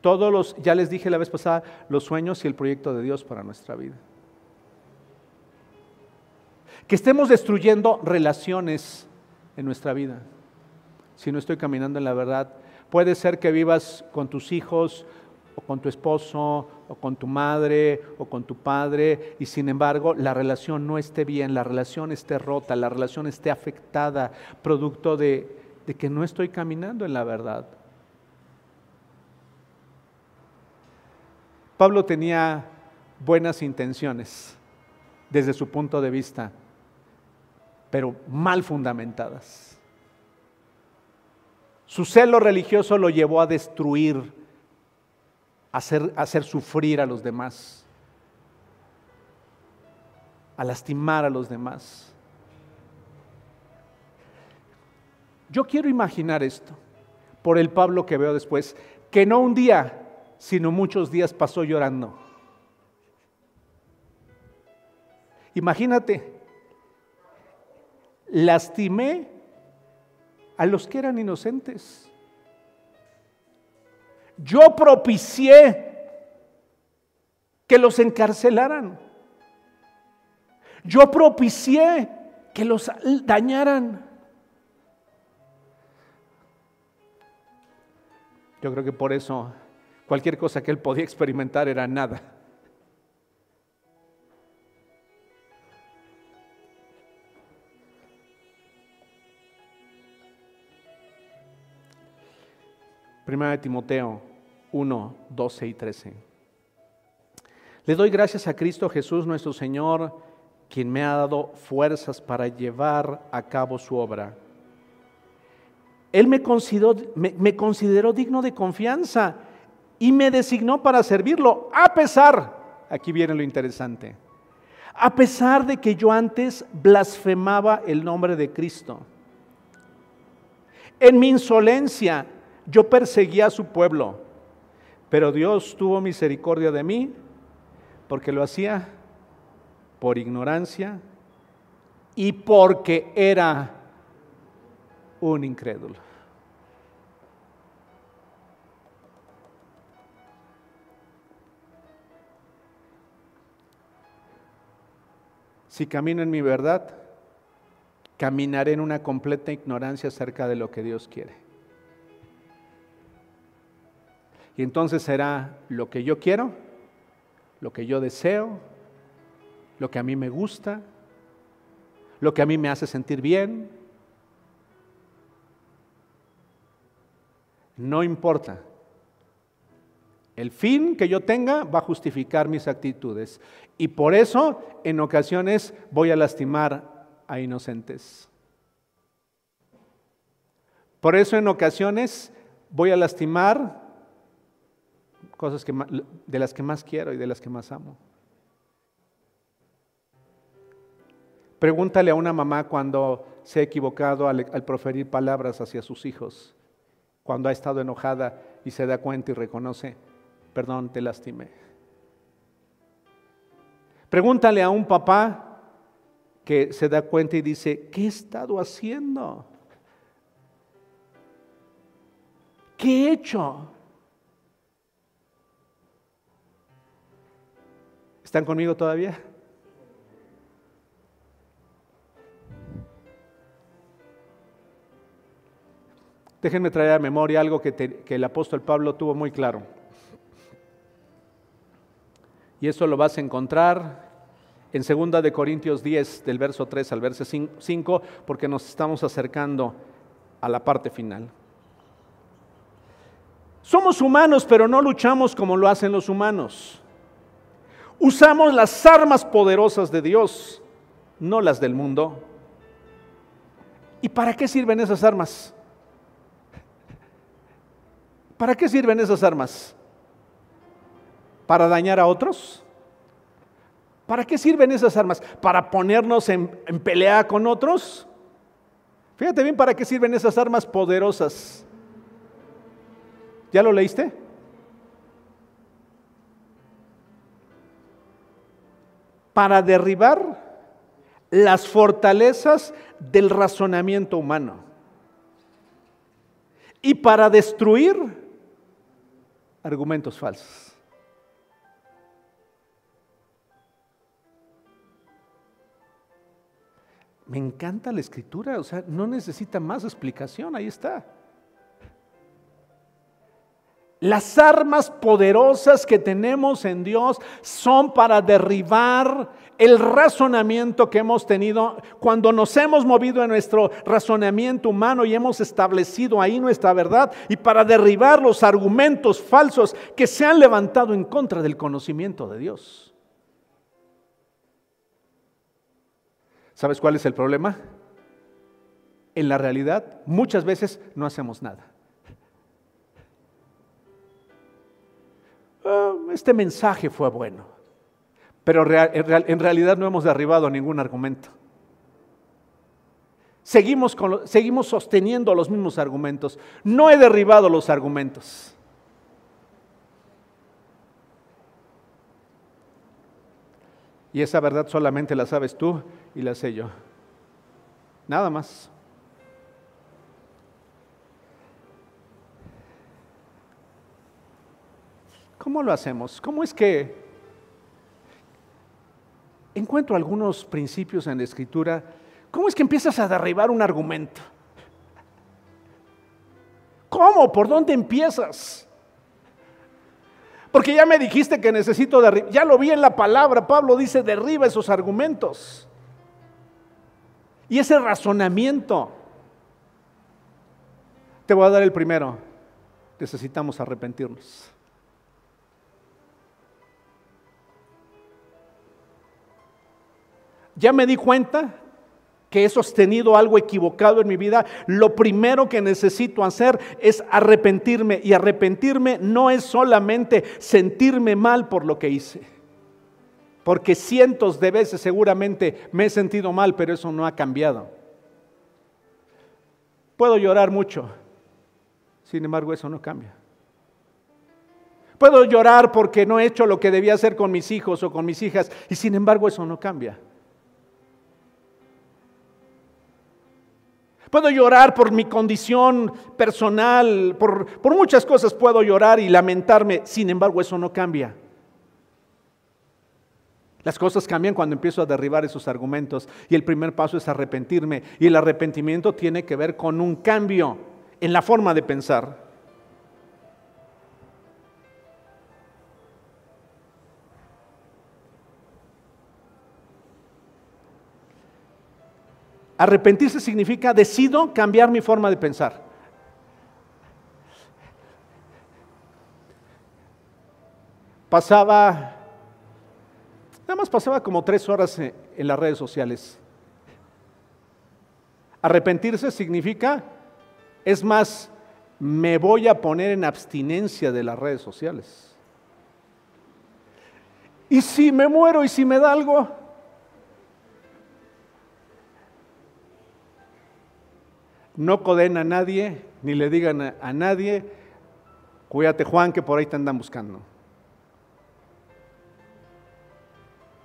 todos los, ya les dije la vez pasada, los sueños y el proyecto de Dios para nuestra vida. Que estemos destruyendo relaciones en nuestra vida. Si no estoy caminando en la verdad, puede ser que vivas con tus hijos o con tu esposo o con tu madre o con tu padre y sin embargo la relación no esté bien, la relación esté rota, la relación esté afectada, producto de, que no estoy caminando en la verdad. Pablo tenía buenas intenciones desde su punto de vista, pero mal fundamentadas. Su celo religioso lo llevó a destruir hacer, hacer sufrir a los demás, a lastimar a los demás. Yo quiero imaginar esto por el Pablo que veo después, que no un día, sino muchos días pasó llorando. Imagínate, lastimé a los que eran inocentes. Yo propicié que los encarcelaran. Yo propicié que los dañaran. Yo creo que por eso cualquier cosa que él podía experimentar era nada. Primera de Timoteo 1, 12 y 13. Le doy gracias a Cristo Jesús nuestro Señor, quien me ha dado fuerzas para llevar a cabo su obra. Él me consideró, me consideró digno de confianza y me designó para servirlo, a pesar, aquí viene lo interesante, a pesar de que yo antes blasfemaba el nombre de Cristo. En mi insolencia yo perseguía a su pueblo, pero Dios tuvo misericordia de mí porque lo hacía por ignorancia y porque era un incrédulo. Si camino en mi verdad, caminaré en una completa ignorancia acerca de lo que Dios quiere. Y entonces será lo que yo quiero, lo que yo deseo, lo que a mí me gusta, lo que a mí me hace sentir bien. No importa. El fin que yo tenga va a justificar mis actitudes. Y por eso en ocasiones voy a lastimar a inocentes. Por eso en ocasiones voy a lastimar cosas que, de las que más quiero y de las que más amo. Pregúntale a una mamá cuando se ha equivocado al, proferir palabras hacia sus hijos, cuando ha estado enojada y se da cuenta y reconoce, perdón, te lastimé. Pregúntale a un papá que se da cuenta y dice, ¿qué he estado haciendo? ¿Qué he hecho? ¿Están conmigo todavía? Déjenme traer a memoria algo que, el apóstol Pablo tuvo muy claro. Y eso lo vas a encontrar en 2 de Corintios 10, del verso 3 al verso 5, porque nos estamos acercando a la parte final. Somos humanos, pero no luchamos como lo hacen los humanos. Usamos las armas poderosas de Dios, no las del mundo. ¿Y para qué sirven esas armas? ¿Para qué sirven esas armas? ¿Para dañar a otros? ¿Para qué sirven esas armas? ¿Para ponernos en, pelea con otros? Fíjate bien para qué sirven esas armas poderosas. ¿Ya lo leíste? Para derribar las fortalezas del razonamiento humano y para destruir argumentos falsos. Me encanta la escritura, o sea, no necesita más explicación, ahí está. Las armas poderosas que tenemos en Dios son para derribar el razonamiento que hemos tenido cuando nos hemos movido en nuestro razonamiento humano y hemos establecido ahí nuestra verdad y para derribar los argumentos falsos que se han levantado en contra del conocimiento de Dios. ¿Sabes cuál es el problema? En la realidad, muchas veces no hacemos nada. Ah, este mensaje fue bueno, pero en realidad no hemos derribado ningún argumento. Seguimos, seguimos sosteniendo los mismos argumentos. No he derribado los argumentos. Y esa verdad solamente la sabes tú y la sé yo. Nada más. ¿Cómo lo hacemos? ¿Cómo es que encuentro algunos principios en la escritura? ¿Cómo es que empiezas a derribar un argumento? ¿Cómo? ¿Por dónde empiezas? Porque ya me dijiste que necesito derribar. Ya lo vi en la palabra. Pablo dice, derriba esos argumentos. Y ese razonamiento. Te voy a dar el primero. Necesitamos arrepentirnos. Ya me di cuenta que he sostenido algo equivocado en mi vida, lo primero que necesito hacer es arrepentirme. Y arrepentirme no es solamente sentirme mal por lo que hice. Porque cientos de veces seguramente me he sentido mal, pero eso no ha cambiado. Puedo llorar mucho, sin embargo eso no cambia. Puedo llorar porque no he hecho lo que debía hacer con mis hijos o con mis hijas, y sin embargo eso no cambia. Puedo llorar por mi condición personal, por, por muchas cosas puedo llorar y lamentarme, sin embargo eso no cambia. Las cosas cambian cuando empiezo a derribar esos argumentos y el primer paso es arrepentirme y el arrepentimiento tiene que ver con un cambio en la forma de pensar. Arrepentirse significa decido cambiar mi forma de pensar. Pasaba, nada más pasaba como tres horas en las redes sociales. Arrepentirse significa, es más, me voy a poner en abstinencia de las redes sociales. ¿Y si me muero y si me da algo? No condena a nadie, ni le digan a, nadie Cuídate Juan que por ahí te andan buscando.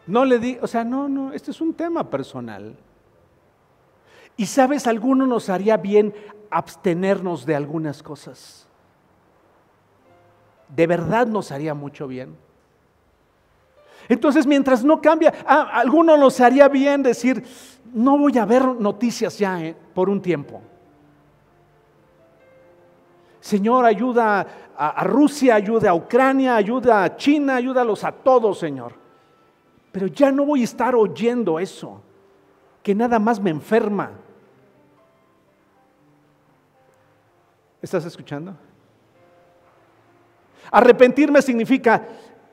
No le di, o sea, no, no, este es un tema personal. Y sabes, alguno nos haría bien abstenernos de algunas cosas. De verdad nos haría mucho bien. Entonces, mientras no cambia, alguno nos haría bien decir, no voy a ver noticias ya eh, por un tiempo. Señor, ayuda a, Rusia, ayuda a Ucrania, ayuda a China, ayúdalos a todos, Señor. Pero ya no voy a estar oyendo eso, que nada más me enferma. ¿Estás escuchando? Arrepentirme significa,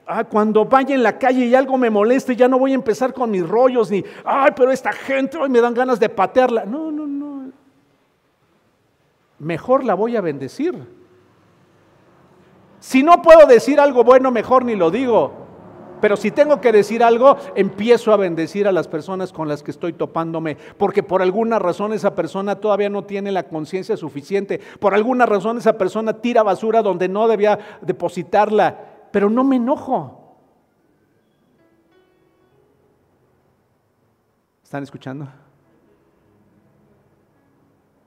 ah, cuando vaya en la calle y algo me moleste, ya no voy a empezar con mis rollos, ni, ay, pero esta gente hoy me dan ganas de patearla. No, no, no. Mejor la voy a bendecir. Si no puedo decir algo bueno, mejor ni lo digo. Pero si tengo que decir algo, empiezo a bendecir a las personas con las que estoy topándome, porque por alguna razón esa persona todavía no tiene la conciencia suficiente, por alguna razón esa persona tira basura donde no debía depositarla, pero no me enojo. ¿Están escuchando?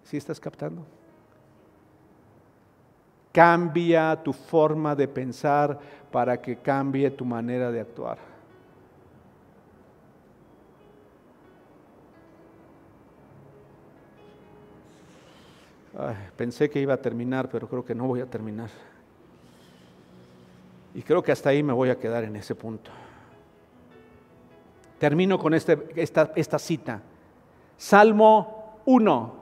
¿Sí estás captando? Cambia tu forma de pensar para que cambie tu manera de actuar. pensé que iba a terminar, pero creo que no voy a terminar. Y creo que hasta ahí me voy a quedar en ese punto. Termino con este, esta, esta cita. Salmo 1,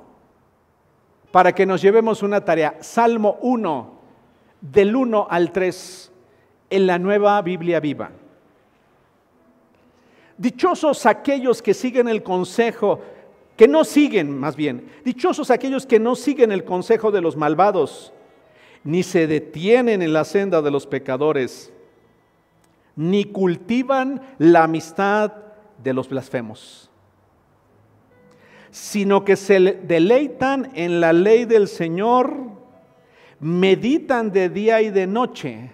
para que nos llevemos una tarea. Salmo 1, del 1 al 3 en la nueva Biblia viva. Dichosos aquellos que siguen el consejo, que no siguen más bien, dichosos aquellos que no siguen el consejo de los malvados, ni se detienen en la senda de los pecadores, ni cultivan la amistad de los blasfemos, sino que se deleitan en la ley del Señor, meditan de día y de noche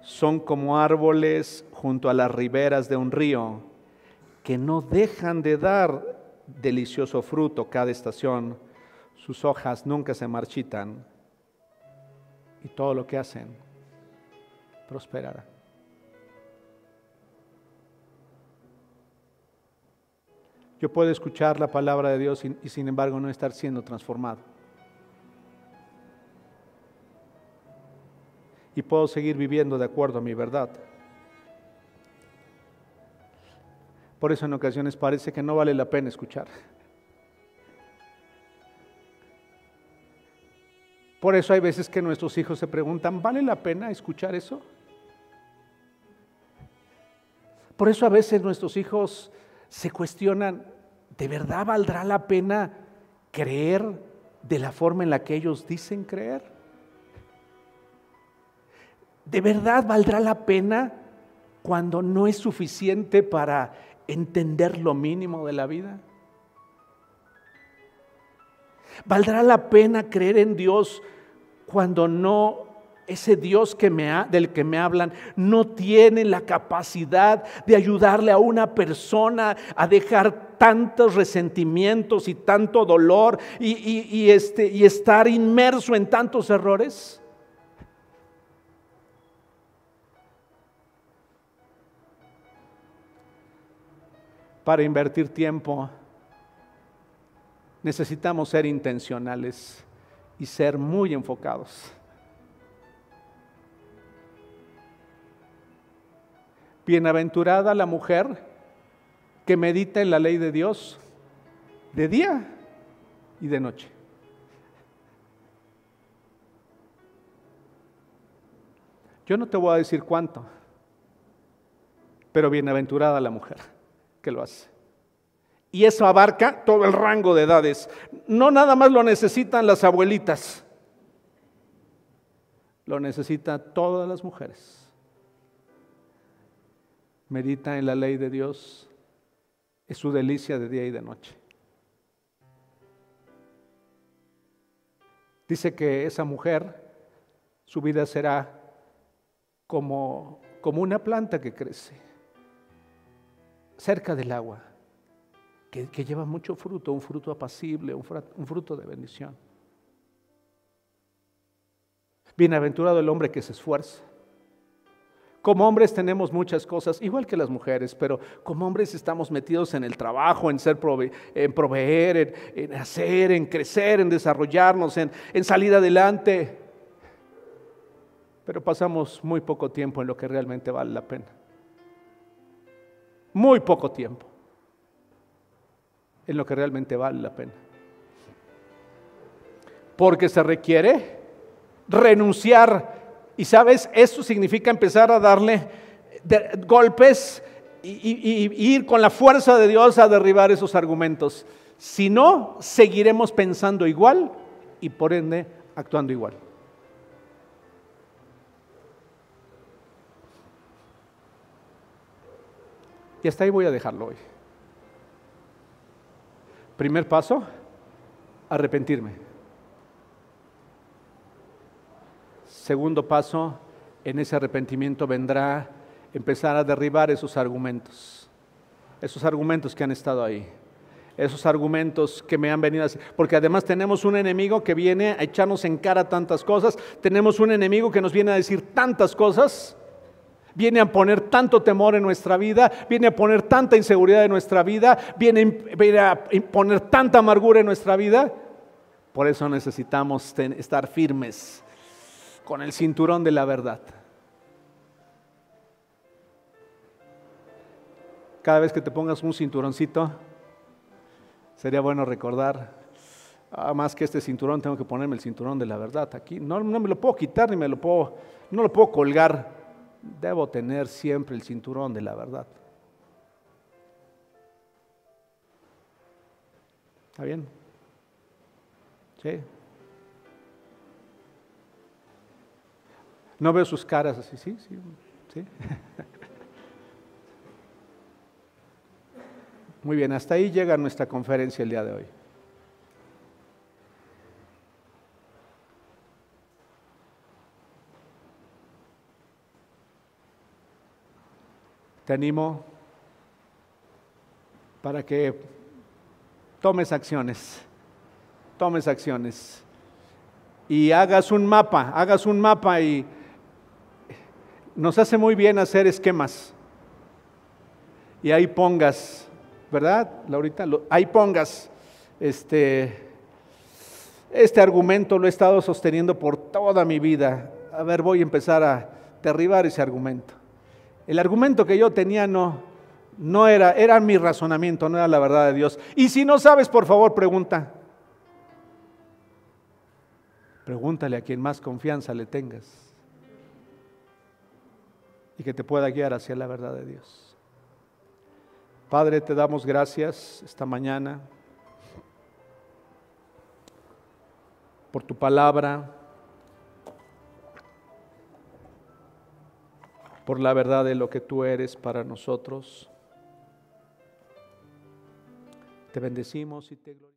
son como árboles junto a las riberas de un río que no dejan de dar delicioso fruto cada estación. Sus hojas nunca se marchitan y todo lo que hacen prosperará. Yo puedo escuchar la palabra de Dios y, sin embargo no estar siendo transformado. y puedo seguir viviendo de acuerdo a mi verdad. Por eso en ocasiones parece que no vale la pena escuchar. Por eso hay veces que nuestros hijos se preguntan, ¿vale la pena escuchar eso? Por eso a veces nuestros hijos se cuestionan, ¿de verdad valdrá la pena creer de la forma en la que ellos dicen creer? ¿De verdad valdrá la pena cuando no es suficiente para entender lo mínimo de la vida? ¿Valdrá la pena creer en Dios cuando no ese Dios del que me hablan no tiene la capacidad de ayudarle a una persona a dejar tantos resentimientos y tanto dolor y, este, y estar inmerso en tantos errores? para invertir tiempo, necesitamos ser intencionales y ser muy enfocados. Bienaventurada la mujer que medita en la ley de Dios de día y de noche. Yo no te voy a decir cuánto, pero bienaventurada la mujer que lo hace. Y eso abarca todo el rango de edades. No nada más lo necesitan las abuelitas, lo necesitan todas las mujeres. Medita en la ley de Dios, es su delicia de día y de noche. Dice que esa mujer, Su vida será como, como una planta que crece cerca del agua, que, lleva mucho fruto, un fruto apacible, un fruto de bendición. Bienaventurado el hombre que se esfuerza. Como hombres tenemos muchas cosas, igual que las mujeres, pero como hombres estamos metidos en el trabajo, en ser en proveer, en, hacer, en crecer, en desarrollarnos, en, en salir adelante. Pero pasamos muy poco tiempo en lo que realmente vale la pena. Muy poco tiempo en lo que realmente vale la pena. Porque se requiere renunciar. Y sabes, eso significa empezar a darle golpes y, ir con la fuerza de Dios a derribar esos argumentos. Si no, seguiremos pensando igual y por ende actuando igual. Y hasta ahí voy a dejarlo hoy. Primer paso, arrepentirme. Segundo paso, en ese arrepentimiento vendrá empezar a derribar esos argumentos, esos argumentos que han estado ahí, esos argumentos que me han venido a decir, porque además tenemos un enemigo que viene a echarnos en cara tantas cosas, tenemos un enemigo que nos viene a decir tantas cosas, viene a poner tanto temor en nuestra vida, viene a poner tanta inseguridad en nuestra vida, viene, a poner tanta amargura en nuestra vida. Por eso necesitamos estar firmes con el cinturón de la verdad. Cada vez que te pongas un cinturoncito, sería bueno recordar, ah, más que este cinturón, tengo que ponerme el cinturón de la verdad. Aquí no, no me lo puedo quitar ni me lo puedo, no lo puedo colgar. Debo tener siempre el cinturón de la verdad. ¿Está bien? ¿Sí? No veo sus caras así, sí, sí, sí. Muy bien, hasta ahí llega nuestra conferencia el día de hoy. Te animo para que tomes acciones, tomes acciones y hagas un mapa, hagas un mapa y nos hace muy bien hacer esquemas. Y ahí pongas, ¿verdad, Laurita? Ahí pongas este, este argumento, lo he estado sosteniendo por toda mi vida. A ver, voy a empezar a derribar ese argumento. El argumento que yo tenía no, no era, era mi razonamiento, no era la verdad de Dios. Y si no sabes, por favor, pregunta. Pregúntale a quien más confianza le tengas y que te pueda guiar hacia la verdad de Dios. Padre, te damos gracias esta mañana por tu palabra, por la verdad de lo que tú eres para nosotros. Te bendecimos y te glorificamos.